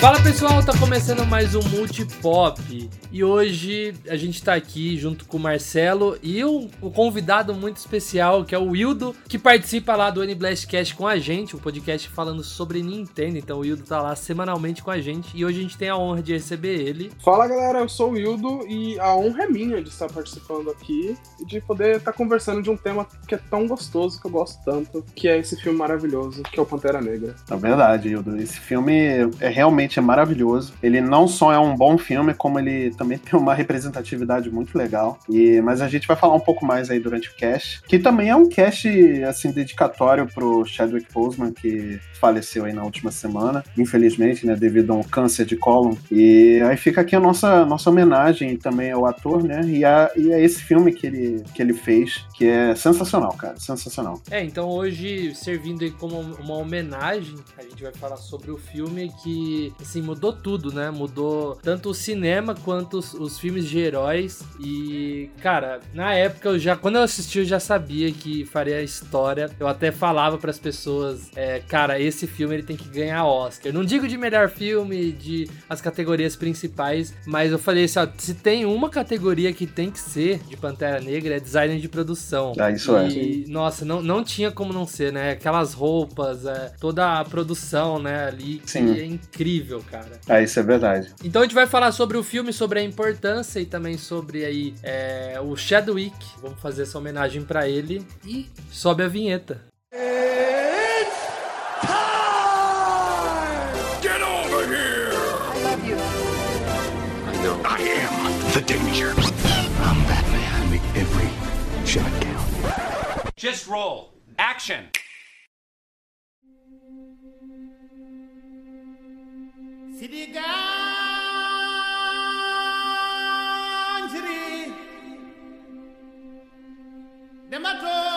Fala pessoal, tá começando mais um Multipop e hoje a gente tá aqui junto com o Marcelo e um, um convidado muito especial que é o Wildo, que participa lá do N-Blastcast com a gente, um podcast falando sobre Nintendo. Então o Wildo tá lá semanalmente com a gente e hoje a gente tem a honra de receber ele. Fala galera, eu sou o Wildo e a honra é minha de estar participando aqui e de poder estar conversando de um tema que é tão gostoso, que eu gosto tanto, que é esse filme maravilhoso, que é o Pantera Negra. É verdade, Wildo. Esse filme é realmente é maravilhoso. Ele não só é um bom filme, como ele também tem uma representatividade muito legal. E, mas a gente vai falar um pouco mais aí durante o cast, que também é um cast assim dedicatório pro Chadwick Boseman que faleceu aí na última semana, infelizmente, né, devido a um câncer de cólon. E aí fica aqui a nossa nossa homenagem também ao ator, né? E a, e a esse filme que ele que ele fez, que é sensacional, cara, sensacional. É, então hoje servindo aí como uma homenagem, a gente vai falar sobre o filme que assim mudou tudo, né? Mudou tanto o cinema quanto os, os filmes de heróis. E, cara, na época eu já, quando eu assisti, eu já sabia que faria história. Eu até falava para as pessoas, é, cara, esse filme ele tem que ganhar Oscar. Não digo de melhor filme, de as categorias principais, mas eu falei assim, ó, se tem uma categoria que tem que ser de Pantera Negra é design de produção. Ah, isso é. e, é. Nossa, não, não tinha como não ser, né? Aquelas roupas, é, toda a produção, né, ali, que Sim. é incrível, cara. Ah, isso é verdade. Então a gente vai falar sobre o filme, sobre a importância e também sobre aí é, o Chadwick. Vamos fazer essa homenagem para ele e sobe a vinheta. It's time! Get over here! I love you. I know. I am the danger. I'm Batman. Make every shot count. Just roll. Action! Siriganjiri Demato.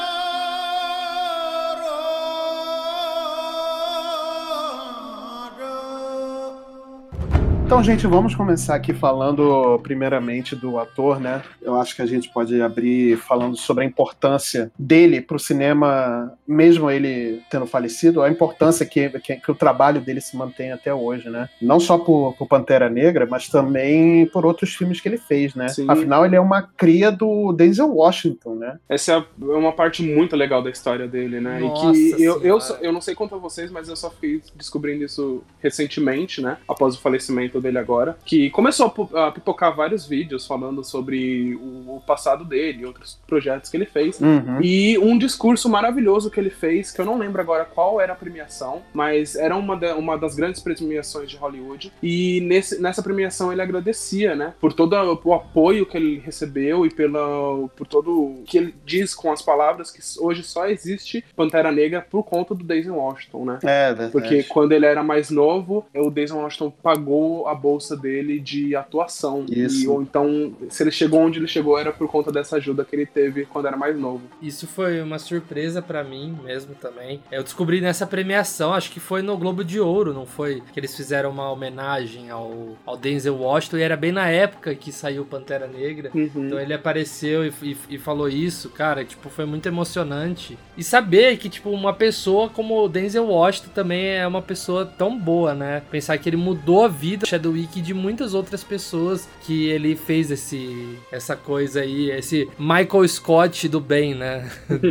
Então, gente, vamos começar aqui falando primeiramente do ator, né? Eu acho que a gente pode abrir falando sobre a importância dele para o cinema, mesmo ele tendo falecido, a importância que, que, que, o trabalho dele se mantém até hoje, né? Não só por, por Pantera Negra, mas também por outros filmes que ele fez, né? Sim. Afinal, ele é uma cria do Denzel Washington, né? Essa é uma parte muito legal da história dele, né? Nossa e que eu, eu, eu não sei quanto a vocês, mas eu só fui descobrindo isso recentemente, né? Após o falecimento dele agora, que começou a pipocar vários vídeos falando sobre o, passado dele, outros projetos que ele fez, uhum. e um discurso maravilhoso que ele fez, que eu não lembro agora qual era a premiação, mas era uma, uma das grandes premiações de Hollywood, e nesse, nessa premiação ele agradecia, né, por todo o apoio que ele recebeu e pela, por todo o que ele diz com as palavras que hoje só existe Pantera Negra por conta do Daisy Washington, né? É, verdade. Porque quando ele era mais novo, o Daisy Washington pagou a bolsa dele de atuação. Isso. E, ou então, se ele chegou onde ele chegou, era por conta dessa ajuda que ele teve quando era mais novo. Isso foi uma surpresa para mim mesmo também. Eu descobri nessa premiação, acho que foi no Globo de Ouro, não foi? Que eles fizeram uma homenagem ao, ao Denzel Washington, e era bem na época que saiu Pantera Negra. Uhum. Então ele apareceu e, e, e, falou isso, cara, tipo, foi muito emocionante. E saber que, tipo, uma pessoa como o Denzel Washington também é uma pessoa tão boa, né? Pensar que ele mudou a vida Chadwick e de muitas outras pessoas que ele fez esse essa coisa aí, esse Michael Scott do bem, né?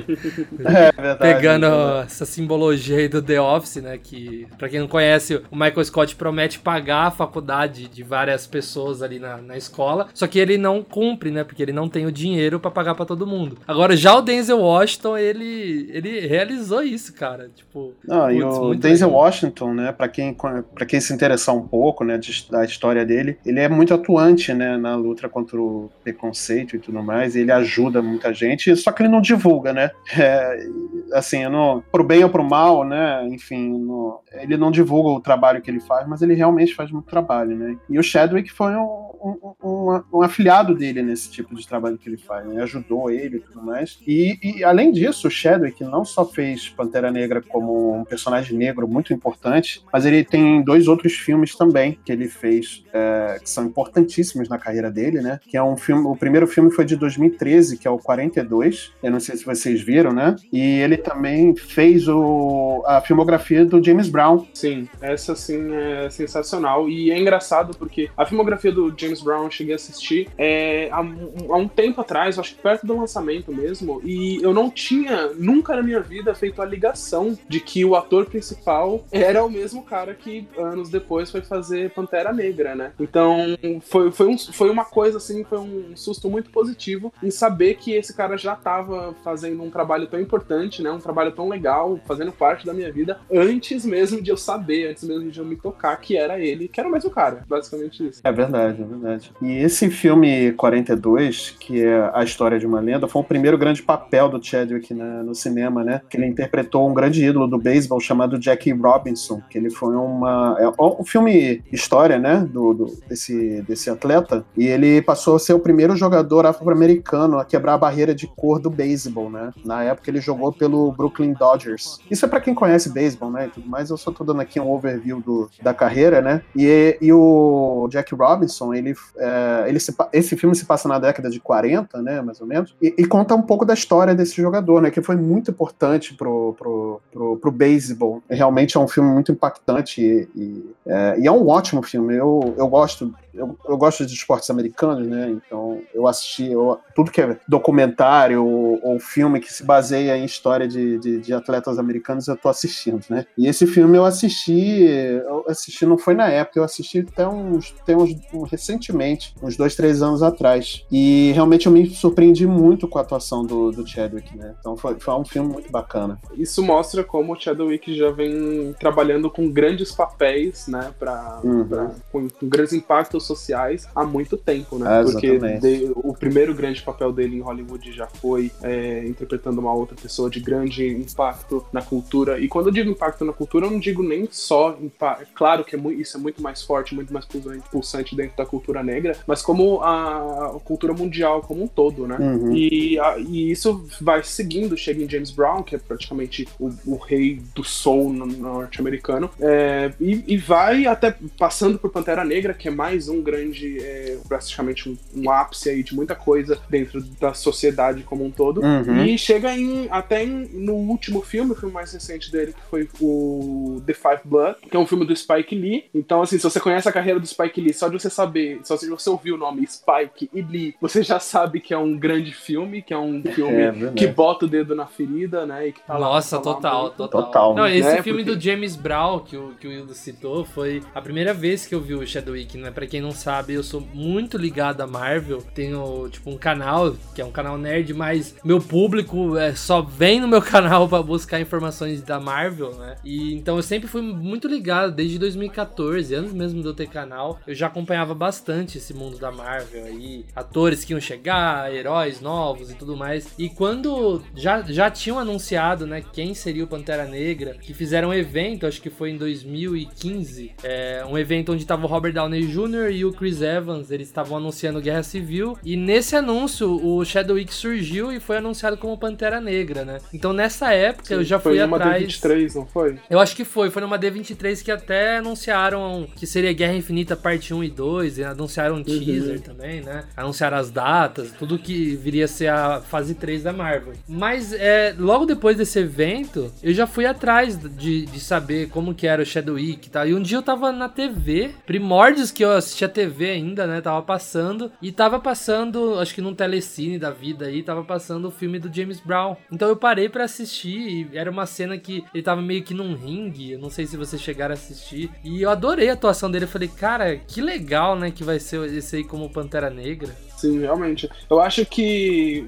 É, verdade, Pegando é essa simbologia aí do The Office, né? Que, pra quem não conhece, o Michael Scott promete pagar a faculdade de várias pessoas ali na, na escola, só que ele não cumpre, né? Porque ele não tem o dinheiro para pagar para todo mundo. Agora, já o Denzel Washington, ele, ele realizou isso, cara. Tipo, não, putz, e o Denzel legal. Washington, né? Pra quem, pra quem se interessar um pouco, né? De da história dele, ele é muito atuante, né, na luta contra o preconceito e tudo mais, e ele ajuda muita gente, só que ele não divulga, né? É, assim, não, pro bem ou pro mal, né? Enfim, no, ele não divulga o trabalho que ele faz, mas ele realmente faz muito trabalho, né? E o Chadwick foi um, um, um, um afiliado dele nesse tipo de trabalho que ele faz, né? Ajudou ele e tudo mais. E, e, além disso, o Chadwick não só fez Pantera Negra como um personagem negro muito importante, mas ele tem dois outros filmes também que ele fez é, que são importantíssimos na carreira dele, né? Que é um filme, o primeiro filme foi de 2013, que é o 42. Eu não sei se vocês viram, né? E ele também fez o, a filmografia do James Brown. Sim, essa sim é sensacional. E é engraçado porque a filmografia do James Brown eu cheguei a assistir é, há, há um tempo atrás, acho que perto do lançamento mesmo, e eu não tinha nunca na minha vida feito a ligação de que o ator principal era o mesmo cara que anos depois foi fazer Pantera Negra, né? Então foi, foi, um, foi uma coisa assim, foi um susto muito positivo em saber que esse cara já estava fazendo um trabalho tão importante, né? Um trabalho tão legal, fazendo parte da minha vida, antes mesmo de eu saber, antes mesmo de eu me tocar que era ele, que era o mesmo cara, basicamente isso. É verdade, é verdade. E esse filme 42, que é a história de uma lenda, foi o primeiro grande papel do Chadwick né, no cinema, né? Que ele interpretou um grande ídolo do beisebol chamado Jackie Robinson, que ele foi uma é um filme história, né? Do, do desse desse atleta e ele passou a ser o primeiro jogador afro-americano a quebrar a barreira de cor do beisebol, né? Na época ele jogou pelo Brooklyn Dodgers. Isso é para quem conhece beisebol, né? E tudo mais. Eu só tô dando aqui um overview do, da carreira, né? E, e o Jack Robinson, ele, é, ele se, esse filme se passa na década de 40, né? Mais ou menos. E, e, conta um pouco da história desse jogador, né? Que foi muito importante pro, pro, pro, pro beisebol. Realmente é um filme muito impactante e, e, é, e é um ótimo filme. Eu, eu gosto eu, eu, gosto de esportes americanos, né? Então eu assisti eu, tudo que é documentário ou, ou, filme que se baseia em história de, de, de, atletas americanos, eu tô assistindo, né? E esse filme eu assisti, eu assisti não foi na época, eu assisti até uns, até uns, uns recentemente, uns dois, três anos atrás. E realmente eu me surpreendi muito com a atuação do, do Chadwick, né? Então foi, foi um filme muito bacana. Isso mostra como o Chadwick já vem trabalhando com grandes papéis, né? Pra, uhum. pra com, com grandes impactos sociais há muito tempo, né? É, Porque de, o primeiro grande papel dele em Hollywood já foi é, interpretando uma outra pessoa de grande impacto na cultura. E quando eu digo impacto na cultura, eu não digo nem só impacto. Claro que é muito, isso é muito mais forte, muito mais pulsante dentro da cultura negra, mas como a, a cultura mundial como um todo, né? Uhum. E, a, e, isso vai seguindo, chega em James Brown, que é praticamente o, o rei do soul norte-americano, é, e, e vai até passando por Pantera Negra, que é mais um grande, é, praticamente um, um, ápice aí de muita coisa dentro da sociedade como um todo. Uhum. E chega em, até em, no último filme, o filme mais recente dele, que foi o The Five Blood, que é um filme do Spike Lee. Então, assim, se você conhece a carreira do Spike Lee, só de você saber, só se você ouvir o nome Spike e Lee, você já sabe que é um grande filme, que é um filme é, que bota o dedo na ferida, né? E que tá Nossa, lá, tá total, total, total. Não, esse né? filme Porque... do James Brown, que o, que o citou, foi a primeira vez que eu vi o Shadowwick, né? Pra quem não sabe, eu sou muito ligado a Marvel. Tenho, tipo, um canal, que é um canal nerd, mas meu público é, só vem no meu canal para buscar informações da Marvel, né? E então eu sempre fui muito ligado, desde 2014, antes mesmo de eu ter canal, eu já acompanhava bastante esse mundo da Marvel aí, atores que iam chegar, heróis novos e tudo mais. E quando já, já tinham anunciado, né, quem seria o Pantera Negra, que fizeram um evento, acho que foi em 2015, é, um evento onde tava o Robert Downey Jr. e o Chris Evans, eles estavam anunciando Guerra Civil, e nesse anúncio o Chadwick surgiu e foi anunciado como Pantera Negra, né? Então nessa época Sim, eu já fui atrás. Foi numa D23, não foi? Eu acho que foi, foi numa D23 que até anunciaram que seria Guerra Infinita parte 1 e 2, e anunciaram um uhum. teaser também, né? Anunciaram as datas, tudo que viria a ser a fase 3 da Marvel. Mas é, logo depois desse evento, eu já fui atrás de, de saber como que era o Chadwick e tal. E um dia eu tava na TV, primórdios que eu assistia TV ainda, né? Tava passando. E tava passando, acho que num telecine da vida aí, tava passando o filme do James Brown. Então eu parei para assistir e era uma cena que ele tava meio que num ringue. Eu não sei se vocês chegaram a assistir. E eu adorei a atuação dele. Eu falei, cara, que legal, né? Que vai ser esse aí como Pantera Negra. Sim, realmente. Eu acho que,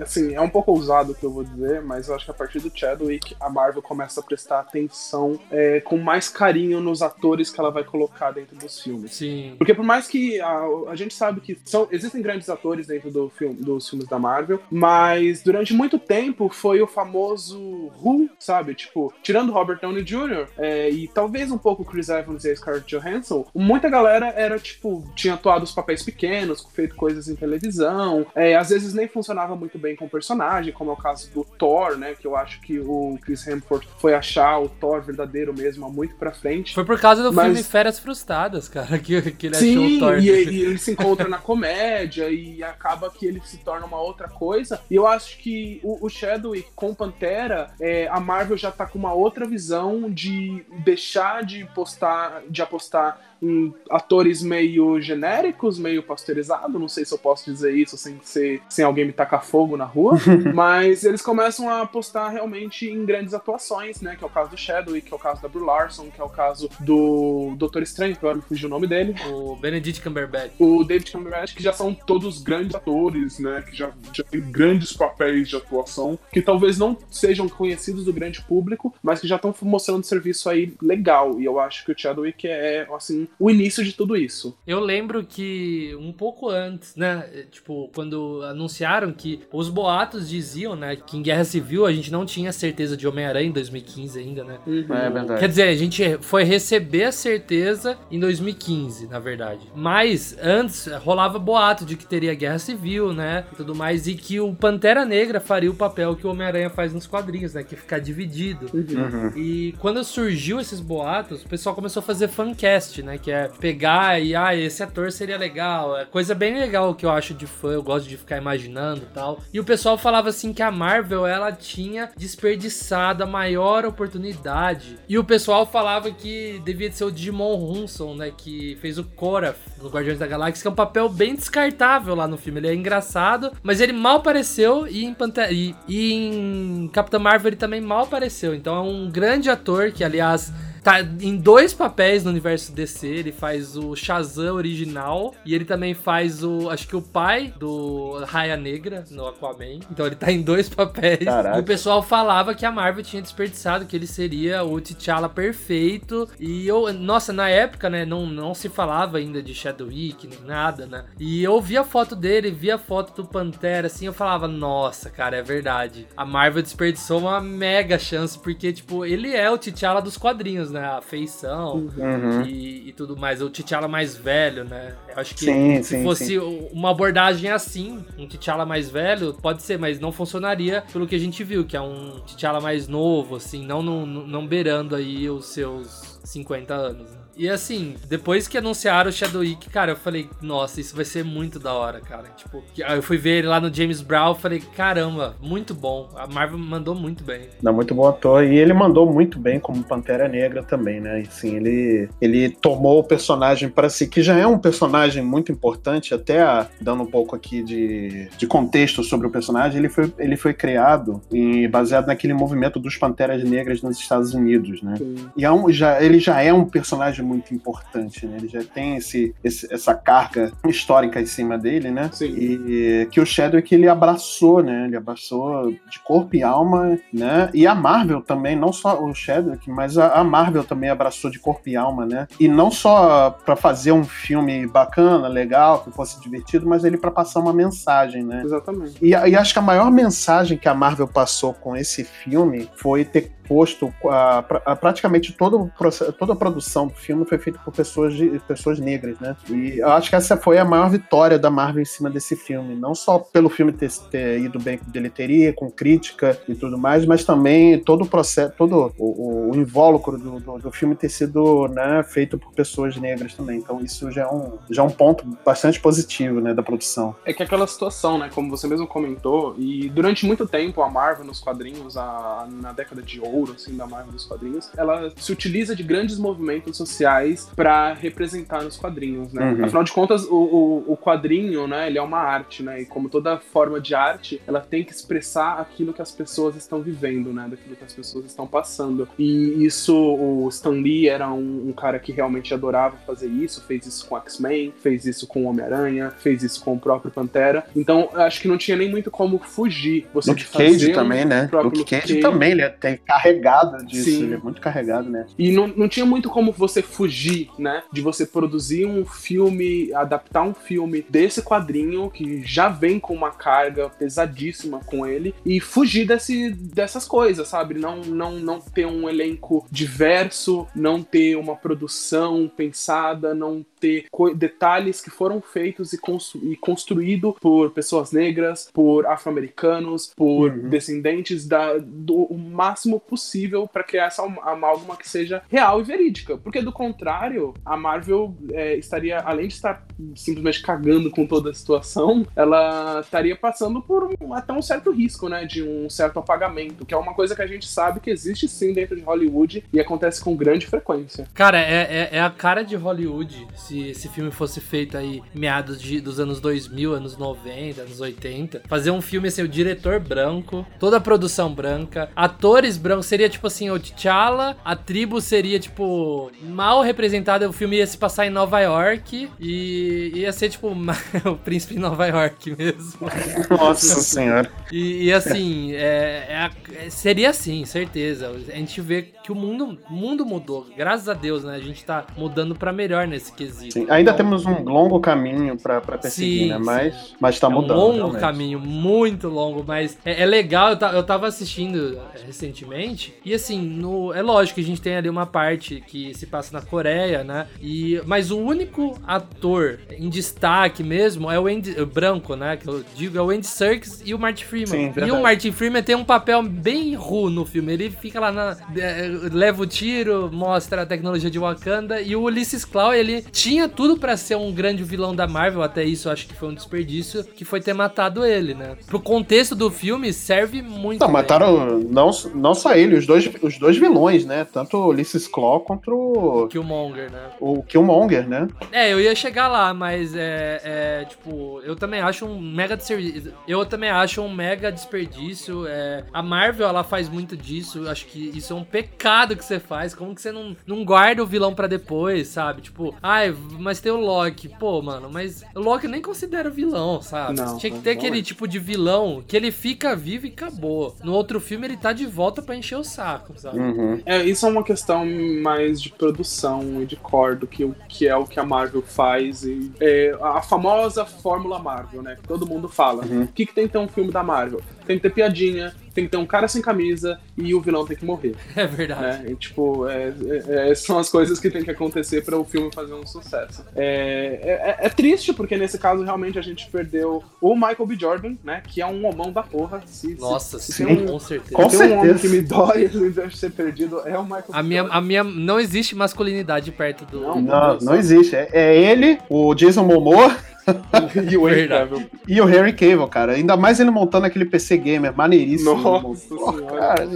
assim, é um pouco ousado o que eu vou dizer, mas eu acho que a partir do Chadwick, a Marvel começa a prestar atenção é, com mais carinho nos atores que ela vai colocar dentro dos filmes. Sim. Porque por mais que a, a gente sabe que são, existem grandes atores dentro do filme, dos filmes da Marvel, mas durante muito tempo foi o famoso Who, sabe? Tipo, tirando Robert Downey Jr. É, e talvez um pouco Chris Evans e a Scarlett Johansson, muita galera era, tipo, tinha atuado os papéis pequenos, feito coisas em televisão. É, às vezes nem funcionava muito bem com o personagem, como é o caso do Thor, né? Que eu acho que o Chris Hemsworth foi achar o Thor verdadeiro mesmo há muito pra frente. Foi por causa do Mas... filme Férias Frustradas, cara, que, que ele Sim, achou o Thor. E, e ele se encontra na comédia e acaba que ele se torna uma outra coisa. E eu acho que o, o Chadwick com Pantera, é, a Marvel já tá com uma outra visão de deixar de postar, de apostar em atores meio genéricos, meio pasteurizados, não sei se eu posso dizer isso sem, ser, sem alguém me tacar fogo na rua, mas eles começam a apostar realmente em grandes atuações, né, que é o caso do Chadwick, que é o caso da Brie Larson, que é o caso do Doutor Estranho, que agora me fugiu o nome dele. O Benedict Cumberbatch. O David Cumberbatch, que já são todos grandes atores, né, que já, já têm grandes papéis de atuação, que talvez não sejam conhecidos do grande público, mas que já estão mostrando serviço aí legal, e eu acho que o Chadwick é, assim, o início de tudo isso. Eu lembro que um pouco antes, né, tipo, quando anunciaram que os boatos diziam, né, que em Guerra Civil a gente não tinha certeza de Homem-Aranha em 2015 ainda, né? Uhum. É verdade. Quer dizer, a gente foi receber a certeza em 2015, na verdade. Mas antes rolava boato de que teria Guerra Civil, né, e tudo mais, e que o Pantera Negra faria o papel que o Homem-Aranha faz nos quadrinhos, né, que ficar dividido. Uhum. E quando surgiu esses boatos, o pessoal começou a fazer fancast, né? Que é pegar e, ah, esse ator seria legal. É coisa bem legal que eu acho de fã, eu gosto de ficar imaginando e tal. E o pessoal falava assim que a Marvel, ela tinha desperdiçado a maior oportunidade. E o pessoal falava que devia ser o Digimon Hunson, né? Que fez o Korra no Guardiões da Galáxia, que é um papel bem descartável lá no filme. Ele é engraçado, mas ele mal apareceu e em, Pantera, e, e em Capitã Marvel ele também mal apareceu. Então é um grande ator que, aliás tá em dois papéis no universo DC. Ele faz o Shazam original e ele também faz o, acho que o pai do Raia Negra no Aquaman. Então ele tá em dois papéis. Caraca. E o pessoal falava que a Marvel tinha desperdiçado, que ele seria o T'Challa perfeito. E eu, nossa, na época, né, não, não se falava ainda de Shadowwick nem nada, né? E eu vi a foto dele, vi a foto do Pantera, assim, eu falava, nossa, cara, é verdade. A Marvel desperdiçou uma mega chance, porque, tipo, ele é o T'Challa dos quadrinhos, né? Né? A feição uhum. e, e, tudo mais. O T'Challa mais velho, né? Eu acho que sim, se sim, fosse sim. uma abordagem assim, um T'Challa mais velho, pode ser, mas não funcionaria pelo que a gente viu, que é um T'Challa mais novo, assim, não, não, não beirando aí os seus 50 anos. Né? E assim, depois que anunciaram o Shadowwick, cara, eu falei, nossa, isso vai ser muito da hora, cara. Tipo, eu fui ver ele lá no James Brown, falei, caramba, muito bom. A Marvel mandou muito bem. Não, muito bom ator. E ele mandou muito bem como Pantera Negra também, né? E sim, ele, ele tomou o personagem para si, que já é um personagem muito importante, até a, dando um pouco aqui de, de contexto sobre o personagem, ele foi, ele foi criado e baseado naquele movimento dos Panteras Negras nos Estados Unidos, né? Sim. E é um, já, ele já é um personagem muito importante, né? Ele já tem esse, esse, essa carga histórica em cima dele, né? Sim. E que o Chadwick ele abraçou, né? Ele abraçou de corpo e alma, né? E a Marvel também, não só o Chadwick, mas a, a Marvel também abraçou de corpo e alma, né? E não só para fazer um filme bacana, legal, que fosse divertido, mas ele para passar uma mensagem, né? Exatamente. E, e acho que a maior mensagem que a Marvel passou com esse filme foi ter posto a, a, praticamente todo, toda a produção do filme foi feita por pessoas, de, pessoas negras, né? E eu acho que essa foi a maior vitória da Marvel em cima desse filme. Não só pelo filme ter, ter ido bem com bilheteria, com crítica e tudo mais, mas também todo o processo, todo o, o invólucro do, do, do, filme ter sido né, feito por pessoas negras também. Então isso já é um, já é um ponto bastante positivo né, da produção. É que aquela situação, né, como você mesmo comentou, e durante muito tempo a Marvel nos quadrinhos, a, na década de ouro assim da Marvel dos quadrinhos, ela se utiliza de grandes movimentos sociais para representar nos quadrinhos, né? Uhum. Afinal de contas, o, o, o, quadrinho, né, ele é uma arte, né? E como toda forma de arte, ela tem que expressar aquilo que as pessoas estão vivendo, né? Daquilo que as pessoas estão passando. E isso, o Stan Lee era um, um cara que realmente adorava fazer isso, fez isso com X-Men, fez isso com Homem-Aranha, fez isso com o próprio Pantera. Então, acho que não tinha nem muito como fugir. Você Luke Cage também, né? Luke Cage, Cage também, ele tem carregado disso, Sim. ele é muito carregado, né? E não, não tinha muito como você fugir, né? De você produzir um filme, adaptar um filme desse quadrinho que já vem com uma carga pesadíssima com ele e fugir desse, dessas coisas, sabe? Não, não, não ter um elenco diverso, não ter uma produção pensada, não ter detalhes que foram feitos e, constru e construídos por pessoas negras, por afro-americanos, por uhum. descendentes da, do máximo possível para criar essa amálgama que seja real e verídica. Porque do contrário, a Marvel é, estaria, além de estar simplesmente cagando com toda a situação, ela estaria passando por um, até um certo risco, né? De um certo apagamento, que é uma coisa que a gente sabe que existe sim dentro de Hollywood e acontece com grande frequência. Cara, é, é, é a cara de Hollywood se esse filme fosse feito aí meados de, dos anos 2000, anos 90, anos 80. Fazer um filme assim, o diretor branco, toda a produção branca, atores brancos, seria tipo assim, o T'Challa, a tribo seria tipo mal representada, o filme ia se passar em Nova York e ia ser tipo o príncipe em Nova York mesmo. Nossa senhora. E, e assim, é, é, seria assim, certeza. A gente vê que o mundo, mundo mudou. Graças a Deus, né? A gente tá mudando para melhor nesse quesito. Sim, ainda temos um longo caminho para perseguir, sim, né? Mas, mas tá é mudando. Um longo realmente. caminho, muito longo, mas é, é legal. Eu, eu tava assistindo recentemente e assim, no, é lógico que a gente tem ali uma parte que se passa na Coreia, né? E, mas o único ator em destaque mesmo é o Andy, branco, né? Que eu digo, é o Andy Serkis e o Martin Freeman. Sim, e o Martin Freeman tem um papel bem ru no filme. Ele fica lá na. É, leva o tiro, mostra a tecnologia de Wakanda. E o Ulysses Claw, ele tinha tudo para ser um grande vilão da Marvel. Até isso eu acho que foi um desperdício, que foi ter matado ele, né? Pro contexto do filme, serve muito. Não, mataram não, não só ele, os dois, os dois vilões, né? Tanto o Ulysses Claw contra o. Killmonger, né? O Killmonger, né? É, eu ia chegar lá, mas é, é tipo, eu também acho um mega desperdício. Eu também acho um mega desperdício. É, a Marvel, ela faz muito disso. Eu acho que isso é um pecado que você faz. Como que você não, não guarda o vilão para depois, sabe? Tipo, ai, mas tem o Loki. Pô, mano, mas o Loki nem considera vilão, sabe? Não, Tinha que ter aquele é. tipo de vilão que ele fica vivo e acabou. No outro filme ele tá de volta para encher o saco, sabe? Uhum. É, isso é uma questão mais de produção e de core do que, que é o que a Marvel faz. E, é, a famosa fórmula Marvel, né? Que todo mundo fala. Uhum. O que, que tem que ter um filme da Marvel? Tem que ter piadinha, tem que ter um cara sem camisa e o vilão tem que morrer. É verdade. Né? E, tipo, é, é, é, são as coisas que tem que acontecer para o filme fazer um sucesso. É, é, é, triste, porque nesse caso realmente a gente perdeu o Michael B. Jordan, né? Que é um homão da porra. Se, Nossa, se, sim, um, com certeza. Com certeza. um homem que me dói ele deve ser perdido, é o Michael a B. Minha, a minha não existe masculinidade perto do. Não, não, não existe. É, é ele, o Jason Momoa. e o Henry Cavill. E o Harry Cavill, cara. Ainda mais ele montando aquele PC gamer maneiríssimo. Nossa oh, cara,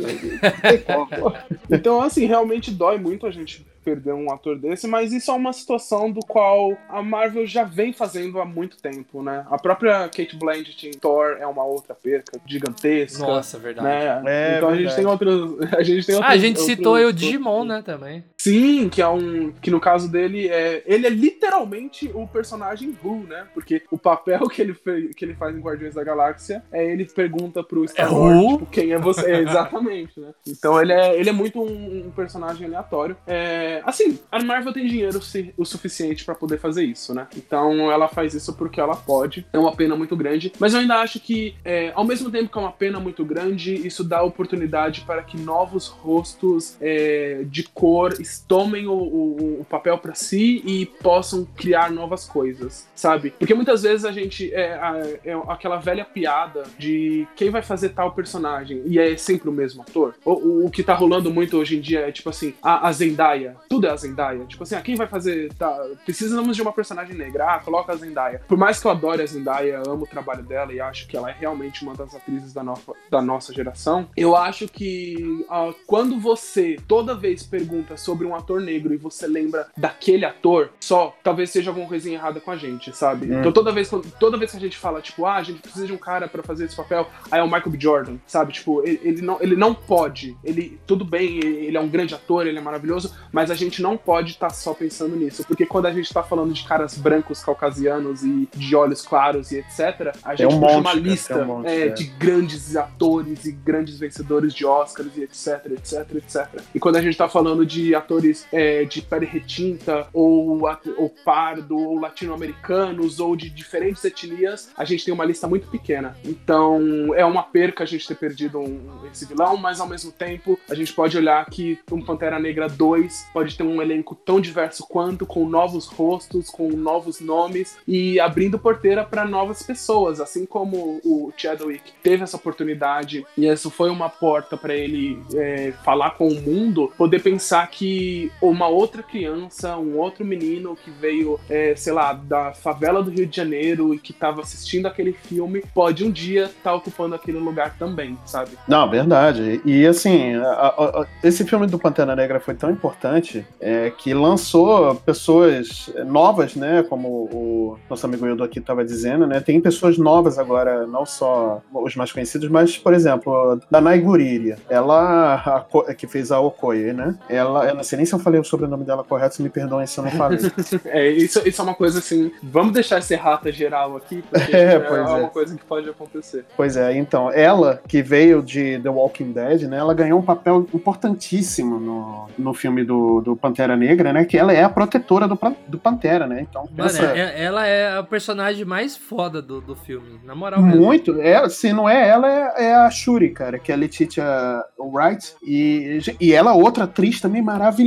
então, assim, realmente dói muito a gente perder um ator desse, mas isso é uma situação do qual a Marvel já vem fazendo há muito tempo, né? A própria Kate Blanchett em Thor é uma outra perca gigantesca. Nossa, verdade. Né? É, então verdade. a gente tem outros. A gente tem outros, ah, a gente citou outros, o Digimon, né, também. Sim, que é um. Que no caso dele é. Ele é literalmente o personagem Who, né? Porque o papel que ele, fez, que ele faz em Guardiões da Galáxia é ele pergunta pro Star é Wars, tipo, quem é você? É, exatamente, né? Então ele é, ele é muito um, um personagem aleatório. É, assim, a Marvel tem dinheiro o suficiente para poder fazer isso, né? Então ela faz isso porque ela pode. É uma pena muito grande. Mas eu ainda acho que, é, ao mesmo tempo que é uma pena muito grande, isso dá oportunidade para que novos rostos é, de cor tomem o, o, o papel para si e possam criar novas coisas, sabe? Porque muitas vezes a gente. É, é, aquela velha piada de quem vai fazer tal personagem e é sempre o mesmo ator. O, o que tá rolando muito hoje em dia é tipo assim: a, a Zendaya tudo é a Zendaya. Tipo assim, ah, quem vai fazer. Tá, precisamos de uma personagem negra, ah, coloca a Zendaya. Por mais que eu adore a Zendaya, amo o trabalho dela e acho que ela é realmente uma das atrizes da, no da nossa geração, eu acho que uh, quando você toda vez pergunta sobre um ator negro e você lembra daquele ator só, talvez seja alguma coisinha errada com a gente, sabe? Hum. Então toda vez, toda vez que a gente fala, tipo, ah, a gente precisa de um cara para fazer esse papel, aí é o Michael B. Jordan, sabe? Tipo, ele, ele, não, ele não pode. Ele, tudo bem, ele é um grande ator, ele é maravilhoso, mas a gente não pode estar tá só pensando nisso, porque quando a gente está falando de caras brancos, caucasianos e de olhos claros e etc, a gente um puxa monte, uma lista um monte, é, é. de grandes atores e grandes vencedores de Oscars e etc, etc, etc. E quando a gente está falando de atores é, de pele retinta, ou, ou pardo, ou latino-americanos, ou de diferentes etnias, a gente tem uma lista muito pequena. Então é uma perca a gente ter perdido um, esse vilão, mas ao mesmo tempo a gente pode olhar que um Pantera Negra 2 pode ter um elenco tão diverso quanto, com novos rostos, com novos nomes e abrindo porteira para novas pessoas, assim como o Chadwick teve essa oportunidade e isso foi uma porta para ele é, falar com o mundo, poder pensar que uma outra criança, um outro menino que veio, é, sei lá, da favela do Rio de Janeiro e que estava assistindo aquele filme, pode um dia estar tá ocupando aquele lugar também, sabe? Não, verdade. E assim, a, a, esse filme do Pantera Negra foi tão importante é, que lançou pessoas novas, né? Como o nosso amigo Ildo aqui estava dizendo, né? Tem pessoas novas agora, não só os mais conhecidos, mas, por exemplo, Danai Guriri, ela a, que fez a Okoye, né? Ela, não sei nem se eu falei o sobrenome dela correto, se me perdoem se eu não falei. é, isso, isso é uma coisa assim, vamos deixar esse rata geral aqui, porque é, é, é uma coisa que pode acontecer. Pois é, então, ela que veio de The Walking Dead, né? Ela ganhou um papel importantíssimo no, no filme do, do Pantera Negra, né? Que ela é a protetora do, do Pantera, né? Então, Mano, é, ela é a personagem mais foda do, do filme, na moral. Muito. Mesmo. É, se não é ela, é, é, a Shuri, cara, que é a Letitia Wright. E, e ela, outra atriz também maravilhosa,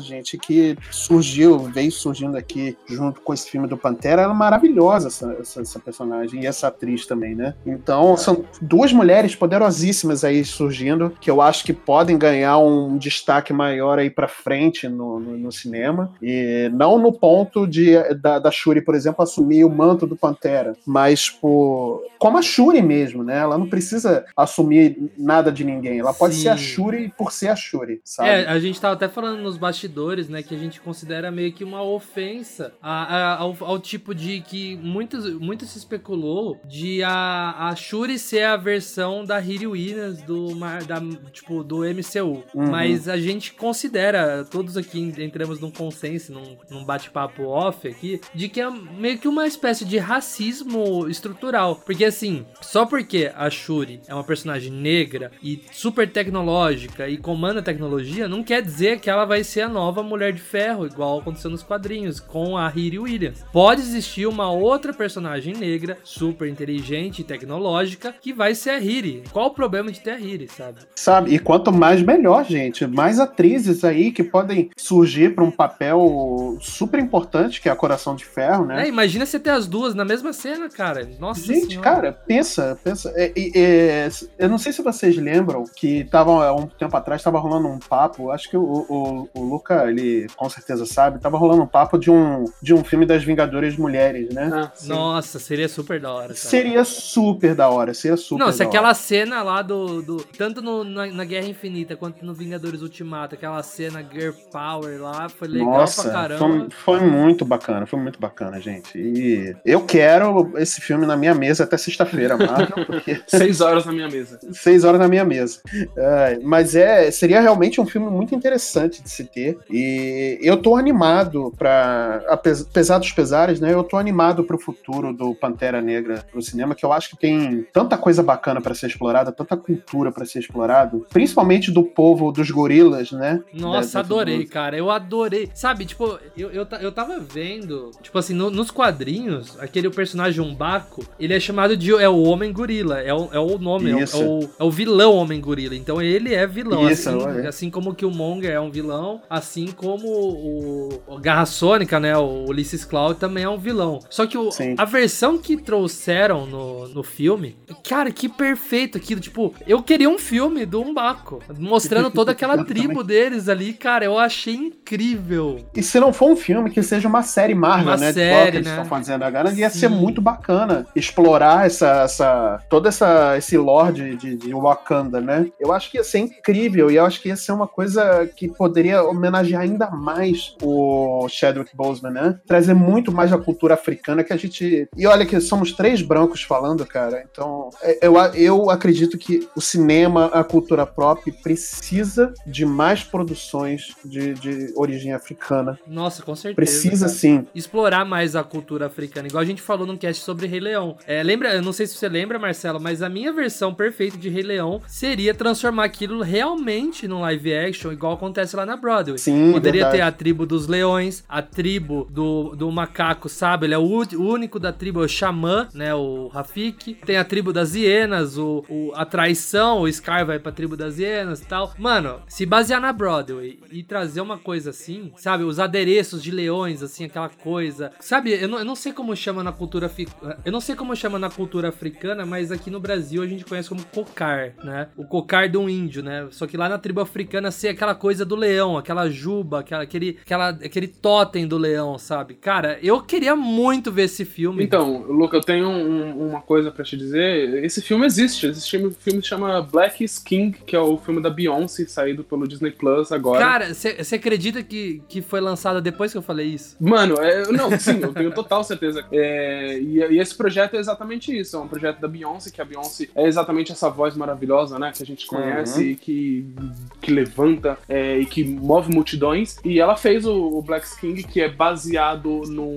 gente, que surgiu, veio surgindo aqui junto com esse filme do Pantera. Ela é maravilhosa, essa, essa, essa personagem, e essa atriz também, né? Então, são duas mulheres poderosíssimas aí surgindo, que eu acho que podem ganhar um destaque maior aí para frente no, no, no, cinema. E não no ponto de da, da Shuri, por exemplo, assumir o manto do Pantera, mas por como a Shuri mesmo, né? Ela não precisa assumir nada de ninguém. Ela pode Sim. ser a Shuri por ser a Shuri, sabe? É, a gente tava até falando nos bastidores, né, que a gente considera meio que uma ofensa a, a, ao, ao, tipo de que muitos, muito se especulou de a, a Shuri ser a versão da Hiri Williams do, da, tipo, do MCU. Uhum. Mas a gente considera, todos aqui entramos num consenso, num, num bate-papo off aqui, de que é meio que uma espécie de racismo estrutural. Porque assim, só porque a Shuri é uma personagem negra e super tecnológica e comanda tecnologia, não quer dizer que ela vai ser a nova Mulher de Ferro, igual aconteceu nos quadrinhos com a Riri Williams. Pode existir uma outra personagem negra, super inteligente e tecnológica, que vai ser a Riri. Qual o problema de ter a Riri, sabe? Sabe, e quanto mais melhor, gente. Mais atrizes aí que podem surgir para um papel super importante, que é a Coração de Ferro, né? É, imagina você ter as duas na mesma cena, cara. Nossa Gente, senhora. cara, pensa, pensa. É, é, eu não sei se vocês lembram que tava há um tempo atrás, tava rolando um papo, acho que o, o, o Luca, ele com certeza sabe, tava rolando um papo de um, de um filme das Vingadoras Mulheres, né? Ah, Nossa, seria super da hora. Cara. Seria super da hora, seria super Não, se aquela hora. cena lá do. do tanto no, na, na, Guerra Infinita quanto no Vingadores Ultimato, aquela cena Girl Power lá, foi legal Nossa, pra caramba. Foi, foi muito bacana, foi muito bacana, gente. E eu quero esse filme na minha mesa até sexta-feira, Marvel, porque. Seis horas na minha mesa. Seis horas na minha mesa. É, mas é, seria realmente um filme muito interessante de se ter. E eu tô animado para apesar dos pesares, né? Eu tô animado pro futuro do Pantera Negra no cinema, que eu acho que tem tanta coisa bacana para ser explorada, tanta cultura para ser explorado, principalmente do povo dos gorilas, né? Nossa, adorei, cara. Eu adorei. Sabe, tipo, eu, eu, eu tava vendo, tipo assim, no, nos quadrinhos, aquele personagem Umbaco, ele é chamado de é o Homem Gorila, é o, é o nome, é o, é o, é o, vilão Homem Gorila. Então ele é vilão, Isso, assim, assim como que o Monger é um vilão, assim como o, o Garra Sônica, né, o Ulysses Cloud também é um vilão. Só que o, a versão que trouxeram no, no filme, cara, que perfeito aquilo, tipo, eu queria um filme do Umbaco, mostrando toda aquela tribo deles ali, cara, eu achei incrível. E se não for um filme, que seja uma série Marvel, uma né? Série, que eles né? estão fazendo agora, ia ser muito bacana explorar essa, essa todo essa, esse lore de, de Wakanda, né? Eu acho que ia ser incrível e eu acho que ia ser uma coisa que poderia homenagear ainda mais o Chadwick Boseman, né? Trazer muito mais a cultura africana que a gente. E olha que somos três brancos falando, cara. Então, é, eu, eu acredito que o cinema, a cultura pop, precisa de mais produções de, de origem africana. Nossa, com certeza. Precisa cara. sim. Explorar mais a cultura africana, igual a gente falou num cast sobre Rei Leão. É, lembra, eu não sei se você lembra, Marcelo, mas a minha versão perfeita de Rei Leão seria transformar aquilo realmente num live action, igual acontece lá na Broadway. Sim, Poderia verdade. ter a tribo dos leões, a tribo do, do macaco, sabe? Ele é o, o único da tribo, é o Xamã, né? O Rafik. Tem a tribo das hienas, o, o, a traição, o Scar vai pra tribo das hienas e tal. Mano, se basear na Broadway e trazer uma coisa assim, sabe? Os adereços de leões, assim, aquela coisa. Sabe, eu não, eu não sei como chama na cultura. Eu não sei como chama na cultura africana, mas aqui no Brasil a gente conhece como cocar, né? O cocar de um índio, né? Só que lá na tribo africana ser aquela coisa do leão, aquela juba, aquela, aquele, aquela, aquele totem do leão, sabe? Cara, eu queria muito ver esse filme. Então, Luca, eu tenho um, uma coisa para te dizer. Esse filme existe. Esse filme, filme se chama Black is King, que é o filme da Beyoncé, saído pelo Disney Plus agora. Cara, você acredita que, que foi lançado depois que eu falei isso? Mano, é, não, sim, eu tenho total certeza. É, e, e, esse projeto é exatamente isso. É um projeto da Beyoncé, que a Beyoncé é exatamente essa voz maravilhosa, né? Que a gente conhece uhum. e que, que levanta é, e que move multidões. E ela fez o, o Black King, que é baseado no,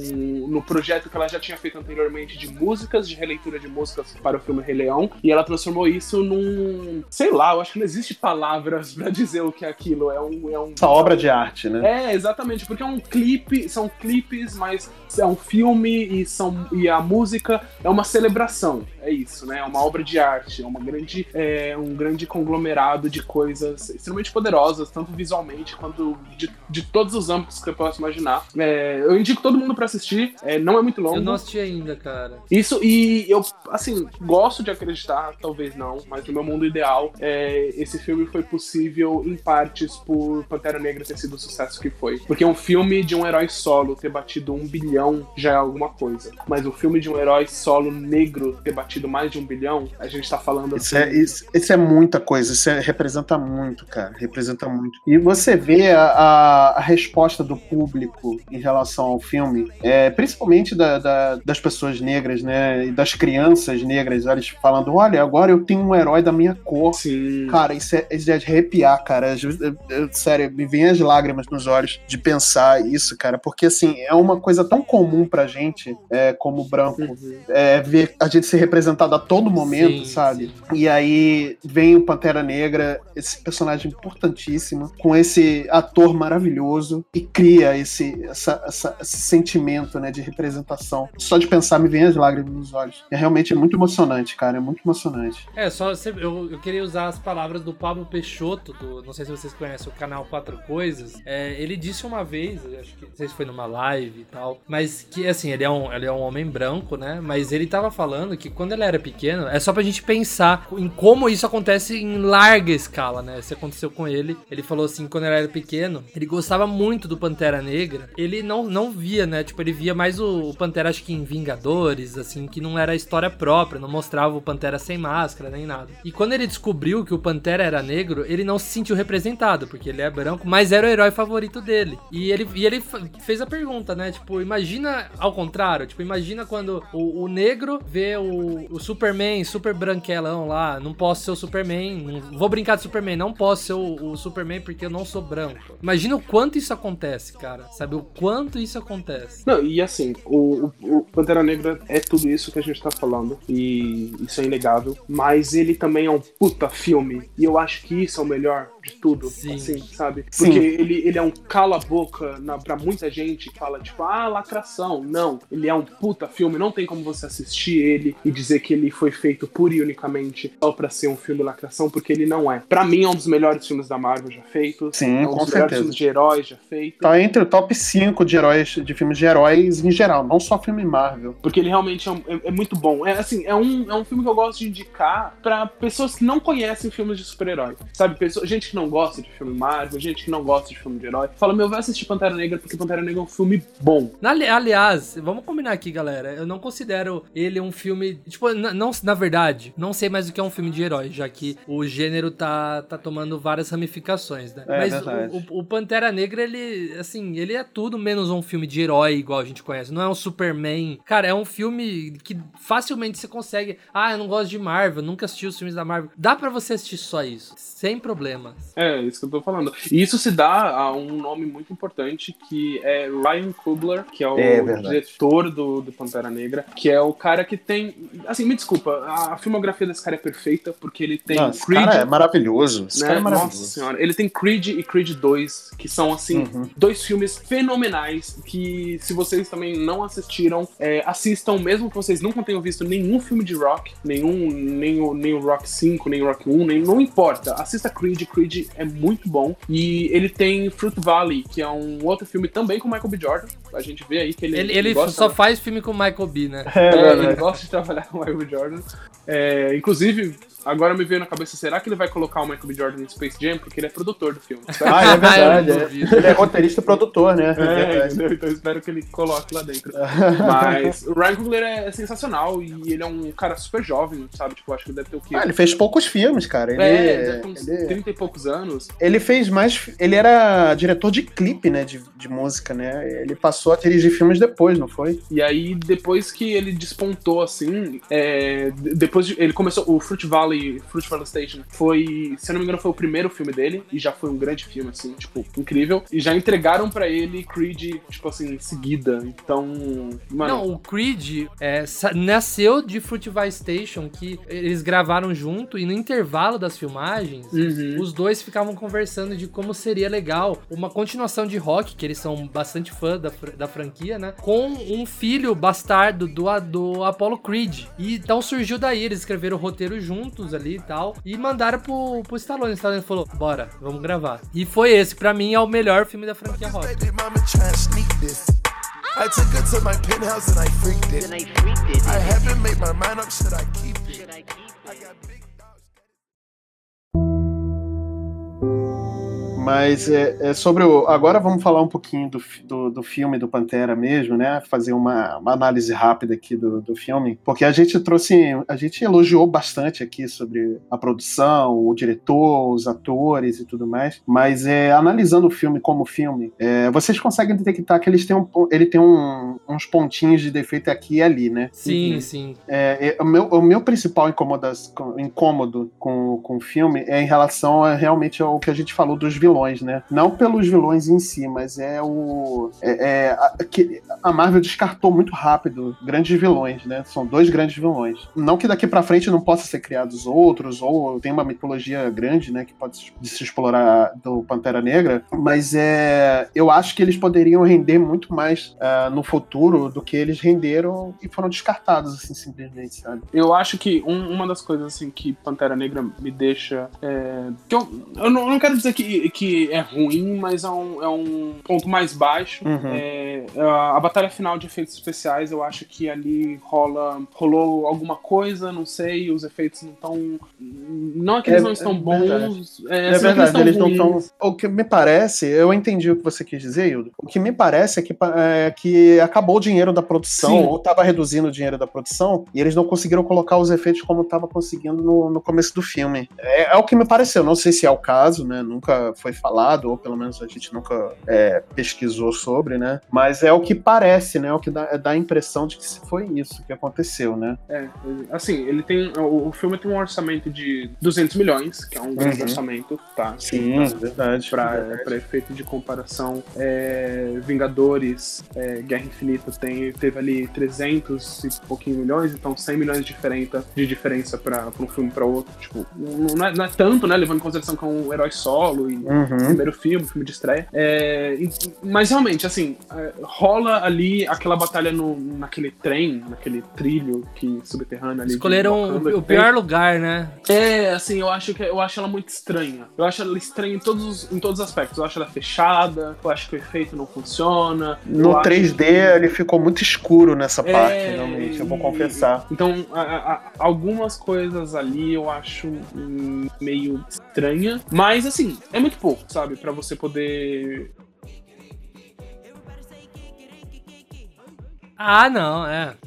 no projeto que ela já tinha feito anteriormente de músicas, de releitura de músicas para o filme Rei Leão. E ela transformou isso num. Sei lá, eu acho que não existe palavras para dizer o que é aquilo. É um. É um Essa obra de arte, né? É, exatamente, porque é um clipe, são clipes, mas é um filme e, são, e a música é uma celebração. É isso, né? É uma obra de arte, é uma grande, é, um grande conglomerado de coisas extremamente poderosas, tanto visualmente quanto de, de todos os âmbitos que eu posso imaginar. É, eu indico todo mundo para assistir, é, não é muito longo. Eu não assisti ainda, cara. Isso, e eu, assim, gosto de acreditar, talvez não, mas no meu mundo ideal, é, esse filme foi possível em partes por Pantera Negra ter sido o sucesso que foi. Porque um filme de um herói solo ter batido um bilhão já é alguma coisa. Mas o filme de um herói solo negro ter batido mais de um bilhão, a gente tá falando isso assim. É, isso, isso, é muita coisa, isso é, representa muito, cara. Representa muito. E você vê a, a, a resposta do público em relação ao filme, é, principalmente da, da, das pessoas negras, né? E das crianças negras, eles falando: olha, agora eu tenho um herói da minha cor. Sim. Cara, isso é, isso é de arrepiar, cara. Eu, eu, sério, me vem as lágrimas nos olhos de pensar isso, cara. Porque assim, é uma coisa tão comum pra gente, é, como branco, uhum. é, ver a gente ser representado a todo momento, sim, sabe? Sim. E aí vem o Pantera Negra, esse personagem importantíssimo, com esse ator maravilhoso e cria esse, essa, essa, esse sentimento né, de representação. Só de pensar me vem as lágrimas nos olhos. É realmente muito emocionante, cara. É muito emocionante. É, só eu, eu queria usar as palavras do Pablo Peixoto, do, não sei se vocês conhecem o canal Quatro Coisas. É, ele disse uma vez, acho que não sei se foi numa live e tal, mas que assim, ele é um, ele é um homem branco, né? Mas ele tava falando que quando ele era pequeno, é só pra gente pensar em como isso acontece em larga escala, né? Isso aconteceu com ele. Ele falou assim, quando ele era pequeno, ele gostava muito do Pantera Negra. Ele não, não via, né? Tipo, ele via mais o, o Pantera, acho que em Vingadores, assim, que não era história própria, não mostrava o Pantera sem máscara nem nada. E quando ele descobriu que o Pantera era negro, ele não se sentiu representado, porque ele é branco, mas era o herói favorito dele. E ele, e ele fez a pergunta, né? Tipo, imagina ao contrário, tipo, imagina quando o, o negro vê o, o Superman super branquelão lá, não posso ser o Superman, não, vou brincar de Superman, não posso ser o, o, Superman porque eu não sou branco. Imagina o quanto isso acontece, cara, sabe? O quanto isso acontece. Não, e assim, o, o Pantera Negra é tudo isso que a gente tá falando, e isso é inegável, mas ele também é um puta filme, e eu acho que isso é o melhor de tudo, Sim. assim, sabe? Porque Sim. ele, ele é um cala-boca pra muita gente que fala, tipo, ah, lacração. Não, ele é um puta filme, não tem como você assistir ele e dizer que ele foi feito pura e unicamente só pra ser um filme lacração, porque ele não é. Pra mim, é um dos melhores filmes da Marvel já feitos. Sim, é um com dos certeza. melhores filmes de heróis já feitos. Tá entre o top 5 de heróis, de filmes de heróis em geral, não só filme Marvel. Porque ele realmente é, é, é muito bom. É assim, é um, é um filme que eu gosto de indicar pra pessoas que não conhecem filmes de super-herói. Sabe, pessoa, gente que não gosta de filme Marvel, gente que não gosta de filme de herói. Fala, meu, vai assistir Pantera Negra porque Pantera Negra é um filme bom. aliás, vamos combinar aqui, galera. Eu não considero ele um filme. Tipo, não, na verdade, não sei mais o que é um filme de herói, já que o gênero tá, tá tomando várias ramificações, né? É, Mas o, o, o, Pantera Negra, ele, assim, ele é tudo menos um filme de herói igual a gente conhece. Não é um Superman. Cara, é um filme que facilmente você consegue. Ah, eu não gosto de Marvel, nunca assisti os filmes da Marvel. Dá para você assistir só isso, sem problemas. É, isso que eu tô falando. E isso se dá a um nome muito importante que é Ryan Coogler, que é o é diretor do, do Pantera Negra, que é o cara que tem. Assim, me desculpa, a filmografia desse cara é perfeita, porque ele tem Não, Creed. Cara é maravilhoso. Esse né? cara é maravilhoso. Nossa senhora. Ele tem Creed e Creed 2, que são, assim, uhum. dois filmes fenomenais que, se vocês também não assistiram, é, assistam, mesmo que vocês nunca tenham visto nenhum filme de rock, nenhum, nem o, nem o Rock 5, nem o Rock 1, nem, não importa. Assista Creed, Creed é muito bom. E ele tem Fruit Valley, que é um outro filme também com Michael B. Jordan. A gente vê aí que ele. Ele, ele só faz filme com Michael B, né? É, é ele gosta de trabalhar com Michael B. Jordan. É, inclusive, Agora me veio na cabeça, será que ele vai colocar o Michael B. Jordan no Space Jam? Porque ele é produtor do filme. Ah, é verdade. é. Ele é roteirista e produtor, né? É, é entendeu? Então eu espero que ele coloque lá dentro. Mas o Ryan Coogler é sensacional e ele é um cara super jovem, sabe? Tipo, acho que deve ter o quê? Ah, ele fez poucos filmes, cara. Ele, é, deve ter uns ele... 30 e poucos anos. Ele fez mais... Ele era diretor de clipe, né? De, de música, né? Ele passou a dirigir filmes depois, não foi? E aí, depois que ele despontou, assim, é... depois de... ele começou... O Fruit Valley, Fruit Valley Station foi, se eu não me engano, foi o primeiro filme dele e já foi um grande filme, assim, tipo, incrível. E já entregaram para ele Creed, tipo assim, em seguida. Então, mano... Não, o Creed é, nasceu de Fruit Valley Station, que eles gravaram junto e no intervalo das filmagens, uhum. os dois ficavam conversando de como seria legal uma continuação de rock, que eles são bastante fã da, da franquia, né? Com um filho bastardo do, do Apollo Creed. E então surgiu daí, eles escreveram o roteiro juntos ali e tal. E mandaram pro, pro Stallone. O Stallone falou: bora, vamos gravar. E foi esse, pra mim, é o melhor filme da franquia rock. I took her to my penthouse and I freaked it. I haven't made my mind up, should I keep it? I got big Mas é, é, sobre o. Agora vamos falar um pouquinho do, do, do filme do Pantera mesmo, né? Fazer uma, uma análise rápida aqui do, do filme. Porque a gente trouxe. A gente elogiou bastante aqui sobre a produção, o diretor, os atores e tudo mais. Mas é, analisando o filme como filme, é, vocês conseguem detectar que eles têm um, ele tem um, uns pontinhos de defeito aqui e ali, né? Sim, uhum. sim. É, é, o, meu, o meu principal incômodo com, com o filme é em relação a, realmente ao que a gente falou dos vilões vilões, né? Não pelos vilões em si, mas é o. É, é a, que a Marvel descartou muito rápido grandes vilões, né? São dois grandes vilões. Não que daqui para frente não possa ser criados outros, ou tem uma mitologia grande, né? Que pode se explorar do Pantera Negra, mas é. Eu acho que eles poderiam render muito mais uh, no futuro do que eles renderam e foram descartados, assim, simplesmente, sabe? Eu acho que um, uma das coisas, assim, que Pantera Negra me deixa. É... Que eu, eu, não, eu não quero dizer que, que que é ruim, mas é um, é um ponto mais baixo. Uhum. É, a, a, batalha final de efeitos especiais, eu acho que ali rola rolou alguma coisa, não sei, os efeitos não estão. Não é que eles é, não estão bons. É, é verdade, eles, eles não estão. O que me parece, eu entendi o que você quis dizer, Hildo. O que me parece é que, é que acabou o dinheiro da produção, Sim. ou estava reduzindo o dinheiro da produção, e eles não conseguiram colocar os efeitos como estava conseguindo no, no começo do filme. É, é o que me pareceu, não sei se é o caso, né? Nunca foi foi falado, ou pelo menos a gente nunca é, pesquisou sobre, né? Mas é o que parece, né? É o que dá, dá a impressão de que foi isso que aconteceu, né? É, assim, ele tem. O, filme tem um orçamento de 200 milhões, que é um grande uhum. orçamento, tá? Sim, pra, verdade. Pra, verdade. pra efeito de comparação, é, Vingadores, é, Guerra Infinita tem, teve ali 300 e pouquinho milhões, então 100 milhões de diferença, de diferença pra, pra um filme pra outro. Tipo, não é, não é tanto, né? Levando em consideração que é um herói solo e uhum uhum. primeiro filme, filme de estreia. É, mas realmente, assim, é, rola ali aquela batalha no, naquele trem, naquele trilho que subterrâneo ali. Escolheram o, o pior lugar, né? É, assim, eu acho que eu acho ela muito estranha. Eu acho ela estranha em todos, em todos os aspectos. Eu acho ela fechada, eu acho que o efeito não funciona. No 3D acho... ele ficou muito escuro nessa é... parte, realmente, eu vou confessar. Então, a, a, algumas coisas ali eu acho meio estranha, mas assim, é muito pouco pouco, sabe? para você poder. Ah, não, é.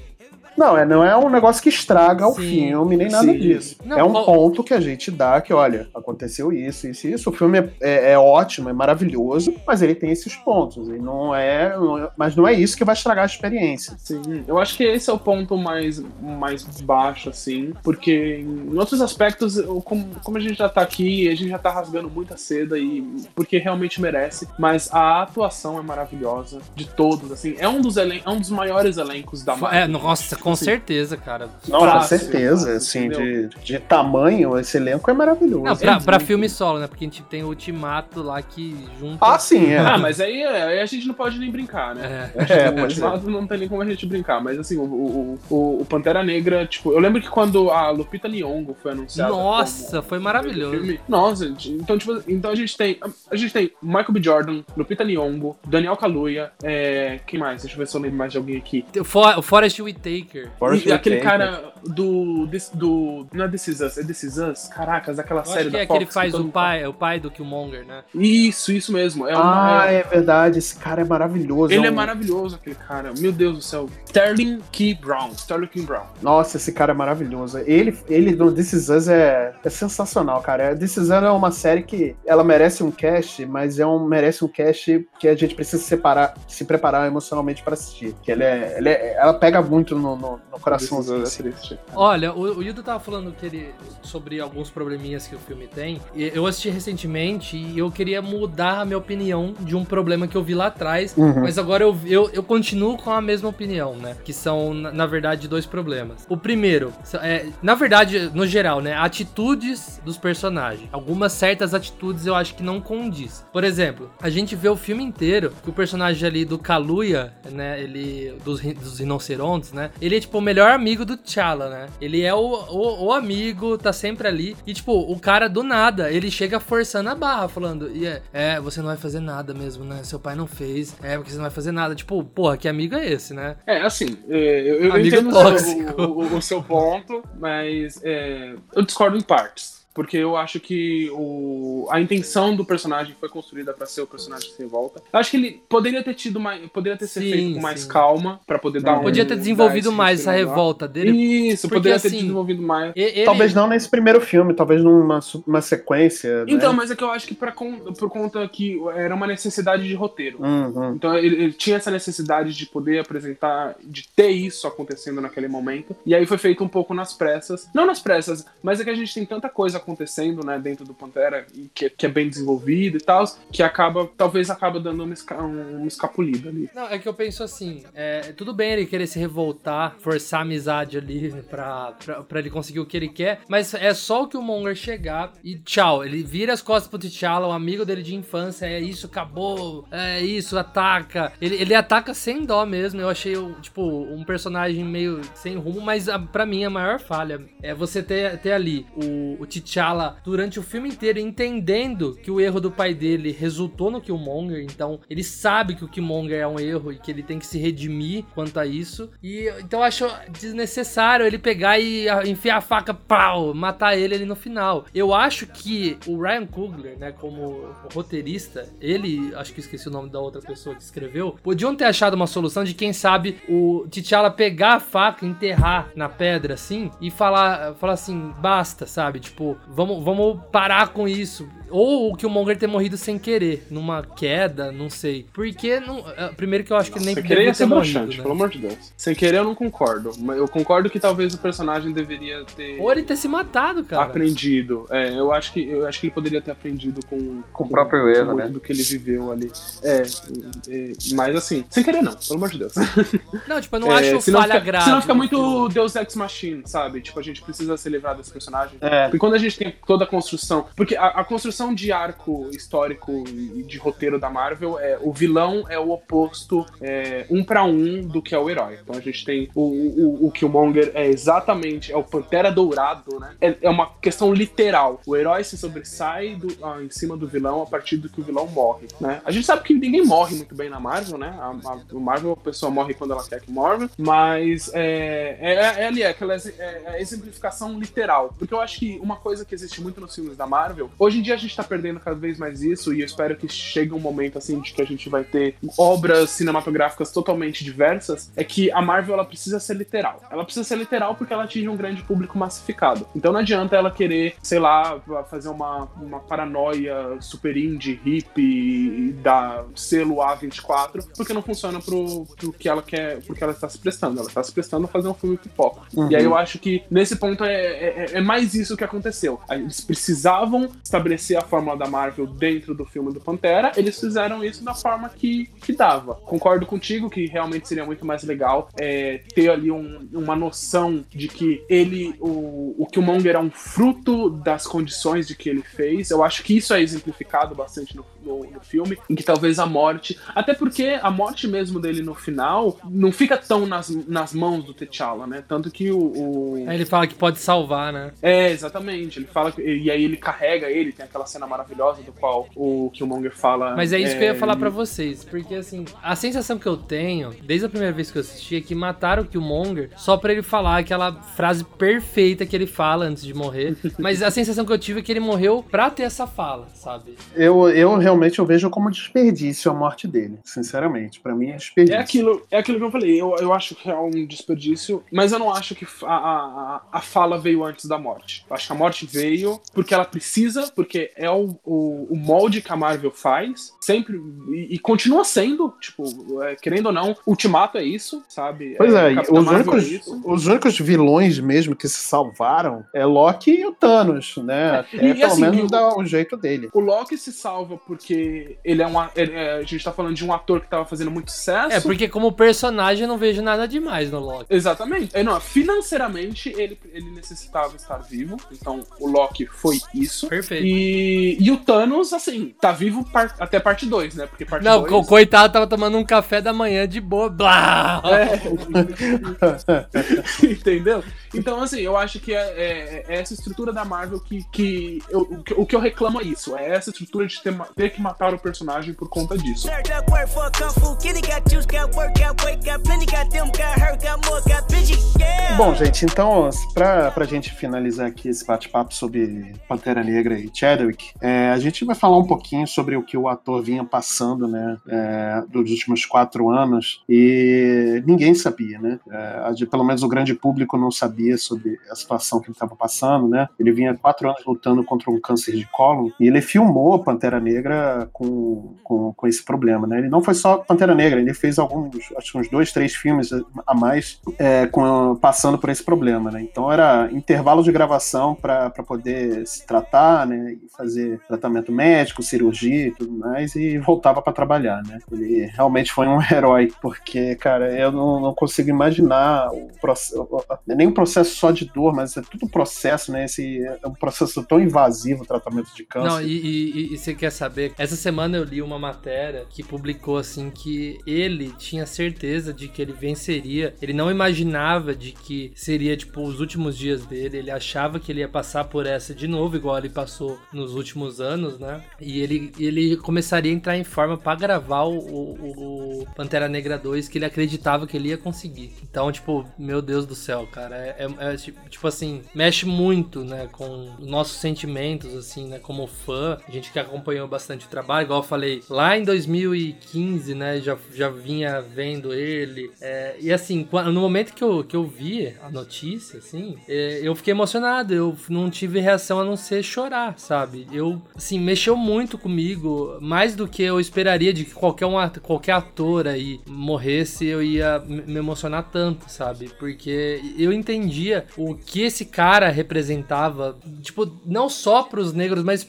Não, é, não é um negócio que estraga o filme, nem nada sim. disso. Não, é um qual... ponto que a gente dá que, olha, aconteceu isso, isso, isso. O filme é, é, é ótimo, é maravilhoso, mas ele tem esses pontos. E não é, não é, Mas não é isso que vai estragar a experiência. Sim, eu acho que esse é o ponto mais, mais baixo, assim, porque em outros aspectos, como, como a gente já tá aqui, a gente já tá rasgando muita seda e porque realmente merece, mas a atuação é maravilhosa de todos, assim. É um dos, elen é um dos maiores elencos da Marvel. É, nossa, com certeza, cara. Não, com certeza. Assim, de, de tamanho, esse elenco é maravilhoso. Não, pra, pra filme solo, né? Porque a gente tem o Ultimato lá que junta. Ah, sim, é. Ah, mas aí, aí a gente não pode nem brincar, né? É, é o Ultimato não tem nem como a gente brincar. Mas assim, o, o, o, o, Pantera Negra, tipo, eu lembro que quando a Lupita Nyong'o foi anunciada. Nossa, foi maravilhoso. Filme, nossa, então, tipo, então a gente tem. A gente tem Michael B. Jordan, Lupita Nyong'o, Daniel Kaluuya, é, quem mais? Deixa eu ver se eu lembro mais de alguém aqui. O, For, o Forrest Whitaker. Forrest e, aquele cara do, do. Não é This Is Us, é This Is Us? Caracas, aquela eu série acho que da é Fox. que ele faz o pai, é o pai do Killmonger, né? Isso, isso mesmo. É uma, ah, é... é... verdade. Esse cara é maravilhoso. Ele é, um... é maravilhoso, aquele cara. Meu Deus do céu. Sterling Key Brown. Sterling Key Brown. Nossa, esse cara é maravilhoso. Ele, ele no This Is Us é, é sensacional, cara. This Is Us é uma série que ela merece um cast, mas é um, merece um cast que a gente precisa separar, se preparar emocionalmente para assistir. Que ele é, ele é, ela pega muito no, no, no coração. É Olha, o, o Yudo tava falando que ele, sobre alguns probleminhas que o filme tem. Eu assisti recentemente e eu queria mudar a minha opinião de um problema que eu vi lá atrás, uhum. mas agora eu, eu, eu continuo com a mesma opinião, né? Que são, na, na verdade, dois problemas. O primeiro, é, na verdade, no geral, né? Atitudes dos personagens. Algumas certas atitudes eu acho que não condiz. Por exemplo, a gente vê o filme inteiro que o personagem ali do Kaluya, né? Ele. Dos, dos rinocerontes, né? Ele é tipo o melhor amigo do T'Challa, né? Ele é o, o, o, amigo, tá sempre ali. E tipo, o cara do nada, ele chega forçando a barra, falando: é, é, você não vai fazer nada mesmo, né? Seu pai não fez. É, porque você não vai fazer nada. Tipo, porra, que amigo é esse, né? É, assim, é, eu, eu entendo o seu, o, o, seu ponto, mas é, eu discordo em partes porque eu acho que o, a intenção do personagem foi construída para ser o personagem sem volta. Eu acho que ele poderia ter tido mais, poderia ter sido feito com mais sim. calma para poder dar um Podia ter desenvolvido mais essa revolta dele. Isso, porque, poderia ter assim, desenvolvido mais. Ele... Talvez não nesse primeiro filme, talvez numa uma sequência. Né? Então, né? mas é que eu acho que pra, por conta que era uma necessidade de roteiro. Uhum. Então ele, ele, tinha essa necessidade de poder apresentar, de ter isso acontecendo naquele momento. E aí foi feito um pouco nas pressas. Não nas pressas, mas é que a gente tem tanta coisa acontecendo, né, dentro do Pantera, e que, que é bem desenvolvido e tal, que acaba, talvez acaba dando uma, esca, uma escapulida ali. Não, é que eu penso assim, é, tudo bem ele querer se revoltar, forçar a amizade ali pra, pra, pra, ele conseguir o que ele quer, mas é só o que o Monger chegar e tchau, ele vira as costas pro T'Challa, o amigo dele de infância, é isso, acabou, é isso, ataca. Ele, ele ataca sem dó mesmo, eu achei, tipo, um personagem meio sem rumo, mas para mim a maior falha é você ter, ter ali o, o T'Challa T'Challa durante o filme inteiro entendendo que o erro do pai dele resultou no Killmonger, então ele sabe que o Killmonger é um erro e que ele tem que se redimir quanto a isso. E então eu acho desnecessário ele pegar e enfiar a faca, pau, matar ele ali no final. Eu acho que o Ryan Coogler, né, como roteirista, ele, acho que esqueci o nome da outra pessoa que escreveu, podiam ter achado uma solução de quem sabe o T'Challa pegar a faca, enterrar na pedra assim e falar, falar assim, basta, sabe? Tipo, vamos, vamos parar com isso. Ou o Killmonger ter morrido sem querer, numa queda, não sei. Porque, não, é, primeiro que eu acho que ele nem sem querer ia ser broxante, né? pelo amor de Deus. Sem querer eu não concordo. Mas eu concordo que talvez o personagem deveria ter... Ou ele ter se matado, cara. Aprendido. É, eu acho que, eu acho que ele poderia ter aprendido com... Com o próprio erro, com né? do que ele viveu ali. É, é, mas assim, sem querer não, pelo amor de Deus. Não, tipo, eu não é, acho falha fica, grave. Senão fica muito Deus Ex Machine, sabe? Tipo, a gente precisa ser livrado desse personagem. É. Porque quando a gente tem toda a construção... Porque a, a construção de arco histórico e de roteiro da Marvel, é, o vilão é o oposto é, um para um do que é o herói. Então a gente tem o, o, o Killmonger é exatamente, é o Pantera Dourado, né? É, é uma questão literal. O herói se sobressai do, ah, em cima do vilão a partir do que o vilão morre, né? A gente sabe que ninguém morre muito bem na Marvel, né? A, a, Marvel, a pessoa morre quando ela quer que morre, mas é, é, é ali, é aquela é, exemplificação literal. Porque eu acho que uma coisa que existe muito nos filmes da Marvel, hoje em dia a tá perdendo cada vez mais isso e eu espero que chegue um momento assim de que a gente vai ter obras cinematográficas totalmente diversas, é que a Marvel ela precisa ser literal. Ela precisa ser literal porque ela atinge um grande público massificado. Então não adianta ela querer, sei lá, fazer uma, uma paranoia super indie, hippie, da selo A24, porque não funciona pro, pro que ela quer, porque ela está se prestando. Ela está se prestando a fazer um filme pipoca. Uhum. E aí eu acho que nesse ponto é, é, é mais isso que aconteceu. Eles precisavam estabelecer a fórmula da Marvel dentro do filme do Pantera, eles fizeram isso da forma que, que dava. Concordo contigo que realmente seria muito mais legal é, ter ali um, uma noção de que ele, o, o Killmonger é um fruto das condições de que ele fez. Eu acho que isso é exemplificado bastante no, no, no filme, em que talvez a morte. Até porque a morte mesmo dele no final não fica tão nas, nas mãos do T'Challa, né? Tanto que o, o. Aí ele fala que pode salvar, né? É, exatamente. Ele fala. E aí ele carrega ele, tem aquela cena maravilhosa do qual o Killmonger fala. Mas é isso é, que eu ia falar para vocês. Porque assim, a sensação que eu tenho, desde a primeira vez que eu assisti, é que mataram o Killmonger só pra ele falar aquela frase perfeita que ele fala antes de morrer. Mas a sensação que eu tive é que ele morreu pra ter essa fala, sabe? Eu, eu realmente eu vejo como desperdício a morte dele, sinceramente. para mim é desperdício. É aquilo, é aquilo que eu falei. Eu, eu acho que é um desperdício, mas eu não acho que a, a, a fala veio antes da morte. Eu acho que a morte veio porque ela precisa, porque é o, o, o molde que a Marvel faz, sempre, e, e continua sendo, tipo, é, querendo ou não, Ultimato é isso, sabe? Pois é, é os, únicos, é os únicos vilões mesmo que se salvaram é Loki e o Thanos, né? Até, e, pelo assim, menos dá o jeito dele. O Loki se salva porque ele é um. Ele, é, a gente tá falando de um ator que tava fazendo muito sucesso. É, porque como personagem eu não vejo nada demais no Loki. Exatamente. É, não, financeiramente ele, ele necessitava estar vivo, então o Loki foi isso. Perfeito. E, e o Thanos, assim, tá vivo par, até parte 2, né? Porque parte Não, dois... o coitado tava tomando um café da manhã de boa. Blá! É. Entendeu? Então, assim, eu acho que é, é, é essa estrutura da Marvel que, que, eu, o que eu reclamo é isso. É essa estrutura de ter, ter que matar o personagem por conta disso. Bom, gente, então, pra, pra gente finalizar aqui esse bate-papo sobre Pantera Negra e Chadwick, é, a gente vai falar um pouquinho sobre o que o ator vinha passando, né, é, dos últimos quatro anos, e ninguém sabia, né? É, pelo menos o grande público não sabia sobre a situação que ele estava passando, né? Ele vinha quatro anos lutando contra um câncer de cólon e ele filmou Pantera Negra com, com, com esse problema, né? Ele não foi só Pantera Negra, ele fez alguns, acho que uns dois, três filmes a mais é, com, passando por esse problema, né? Então era intervalo de gravação para poder se tratar, né? E fazer tratamento médico, cirurgia e tudo mais e voltava para trabalhar, né? Ele realmente foi um herói, porque, cara, eu não, não consigo imaginar o processo, nem o processo só de dor, mas é tudo processo, né? Esse é um processo tão invasivo o tratamento de câncer. Não, e, e, e, você quer saber? Essa semana eu li uma matéria que publicou assim que ele tinha certeza de que ele venceria. Ele não imaginava de que seria tipo os últimos dias dele. Ele achava que ele ia passar por essa de novo, igual ele passou nos últimos anos, né? E ele, ele começaria a entrar em forma para gravar o, o, o Pantera Negra 2 que ele acreditava que ele ia conseguir. Então, tipo, meu Deus do céu, cara, é, é, é, tipo assim, mexe muito, né, com nossos sentimentos, assim, né, como fã, a gente que acompanhou bastante o trabalho, igual eu falei, lá em 2015, né, já, já vinha vendo ele, é, e assim, no momento que eu, que eu vi a notícia, assim, é, eu fiquei emocionado, eu não tive reação a não ser chorar, sabe, eu, assim, mexeu muito comigo, mais do que eu esperaria de que qualquer, um, qualquer ator aí morresse, eu ia me emocionar tanto, sabe, porque eu entendi entendia o que esse cara representava, tipo, não só pros negros, mas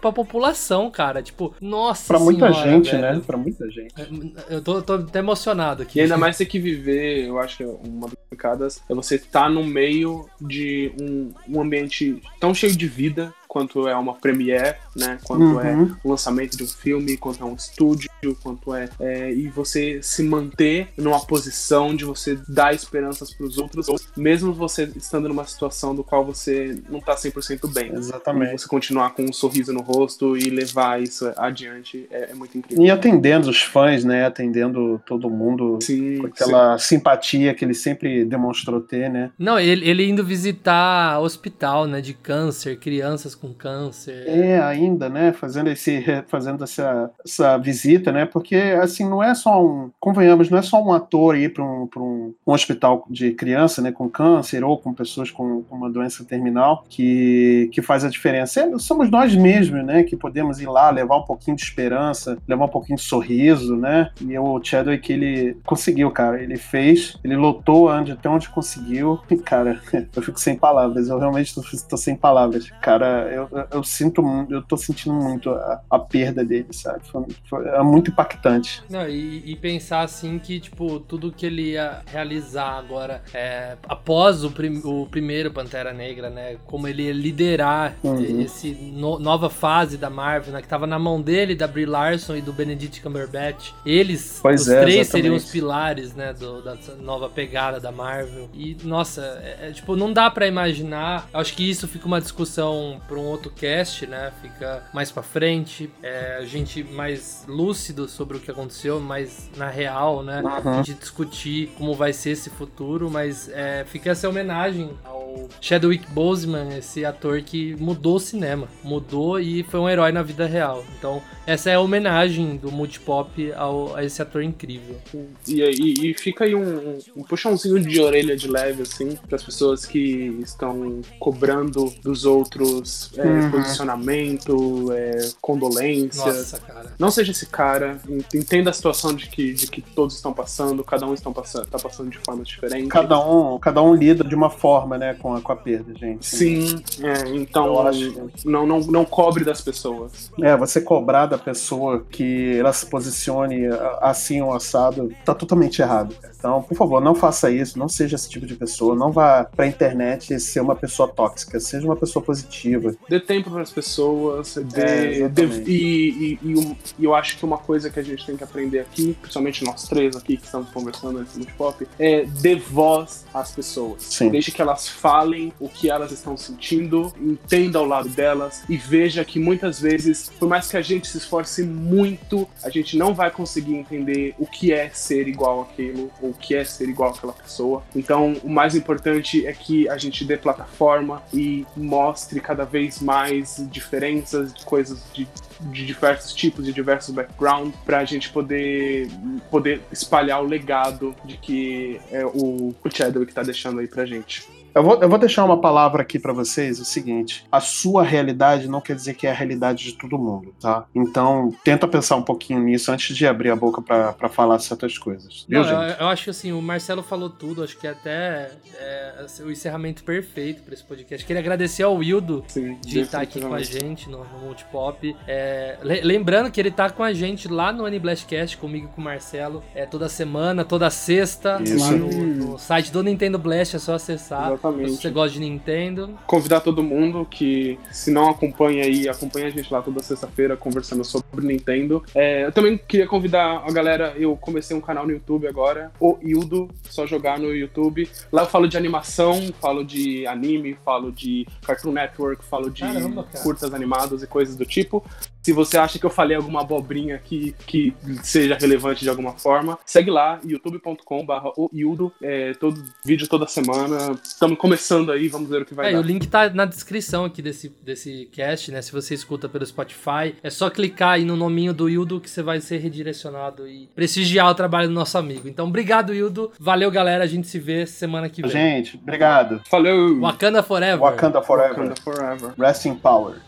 pra população, cara. Tipo, nossa Pra muita senhora, gente, velho. né? Pra muita gente. É, eu tô, tô até emocionado aqui. E ainda mais ter que viver, eu acho que uma das complicadas é você estar tá no meio de um, um ambiente tão cheio de vida quanto é uma premiere, né? Quanto uhum. é o lançamento de um filme, quanto é um estúdio, quanto é, é e você se manter numa posição de você dar esperanças para os outros, mesmo você estando numa situação do qual você não tá 100% bem. Exatamente. Você continuar com um sorriso no rosto e levar isso adiante é, é muito incrível. E atendendo os fãs, né? Atendendo todo mundo sim, com aquela sim. simpatia que ele sempre demonstrou ter, né? Não, ele, ele indo visitar hospital, né? De câncer, crianças com câncer. É, ainda, né? Fazendo, esse, fazendo essa, essa visita, né? Porque, assim, não é só um. Convenhamos, não é só um ator ir para um, um, um hospital de criança, né? Com câncer ou com pessoas com, com uma doença terminal que, que faz a diferença. É, somos nós mesmos, né? Que podemos ir lá, levar um pouquinho de esperança, levar um pouquinho de sorriso, né? E o Chadwick, ele conseguiu, cara. Ele fez, ele lotou até onde conseguiu. E, cara, eu fico sem palavras. Eu realmente tô, tô sem palavras. Cara, eu, eu sinto, eu tô sentindo muito a, a perda dele, sabe? Foi, foi, é muito impactante. Não, e, e, pensar assim que, tipo, tudo que ele ia realizar agora, é, após o, prim, o primeiro Pantera Negra, né? Como ele ia liderar uhum. esse no, nova fase da Marvel, né? Que tava na mão dele, da Brie Larson e do Benedict Cumberbatch. Eles, pois os é, três exatamente. seriam os pilares, né? Do, da nova pegada da Marvel. E, nossa, é, é, tipo, não dá para imaginar. Acho que isso fica uma discussão para um outro cast, né? Fica mais para frente. É, a gente mais lúcido sobre o que aconteceu, mais na real, né? Uhum. Gente discutir como vai ser esse futuro, mas é, fica essa homenagem ao Chadwick Boseman, esse ator que mudou o cinema. Mudou e foi um herói na vida real. Então, essa é a homenagem do Multipop ao, a esse ator incrível. E, e, e fica aí um, um, puxãozinho de orelha de leve, assim, para as pessoas que estão cobrando dos outros é, uhum. posicionamento, é, condolências. Nossa, cara. Não seja esse cara, entenda a situação de que, de que todos estão passando, cada um está passando, tá passando de formas diferentes. Cada um, cada um lida de uma forma, né, com a, com a perda, gente. Sim, é, então não, não, não cobre das pessoas. É, você cobrar da pessoa que ela se posicione assim ou assado, tá totalmente errado. Então, por favor, não faça isso, não seja esse tipo de pessoa, não vá pra internet ser uma pessoa tóxica, seja uma pessoa positiva. Dê tempo para as pessoas, dê, é, dê, e, e, e, e, eu acho que uma coisa que a gente tem que aprender aqui, principalmente nós três aqui que estamos conversando nesse pop, é dê voz às pessoas. Sim. Deixe que elas falem o que elas estão sentindo, entenda o lado delas e veja que muitas vezes, por mais que a gente se esforce muito, a gente não vai conseguir entender o que é ser igual aquilo, ou o que é ser igual àquela pessoa. Então, o mais importante é que a gente dê plataforma e mostre cada vez mais diferenças, coisas de de diversos tipos, de diversos backgrounds, para a gente poder, poder espalhar o legado de que é o, Chadwick está deixando aí pra gente. Eu vou, eu vou deixar uma palavra aqui para vocês, o seguinte: a sua realidade não quer dizer que é a realidade de todo mundo, tá? Então, tenta pensar um pouquinho nisso antes de abrir a boca para falar certas coisas. Viu, não, eu, eu, acho que assim, o Marcelo falou tudo, acho que até é, assim, o encerramento perfeito para esse podcast. Queria agradecer ao Wildo Sim, de estar aqui com a gente no, no Multipop. É, lembrando que ele tá com a gente lá no Aniblastcast, comigo e com o Marcelo, é, toda semana, toda sexta, Isso. lá no, no, site do Nintendo Blast, é só acessar. Exatamente. Se você gosta de Nintendo. Convidar todo mundo que, se não acompanha aí, acompanha a gente lá toda sexta-feira conversando sobre Nintendo. É, eu também queria convidar a galera, eu comecei um canal no YouTube agora, o Ildo, só jogar no YouTube. Lá eu falo de animação, falo de anime, falo de Cartoon Network, falo de Caramba, curtas animadas e coisas do tipo. Se você acha que eu falei alguma abobrinha aqui que seja relevante de alguma forma, segue lá, youtube.com/barra é, todo vídeo toda semana. Estamos começando aí, vamos ver o que vai é, dar. o link tá na descrição aqui desse, desse cast, né? Se você escuta pelo Spotify, é só clicar aí no nominho do Ildo que você vai ser redirecionado e prestigiar o trabalho do nosso amigo. Então, obrigado, Ildo. Valeu, galera. A gente se vê semana que vem. Gente, obrigado. Falou. Wakanda Forever. Wakanda Forever. Wakanda Forever. Rest in Power.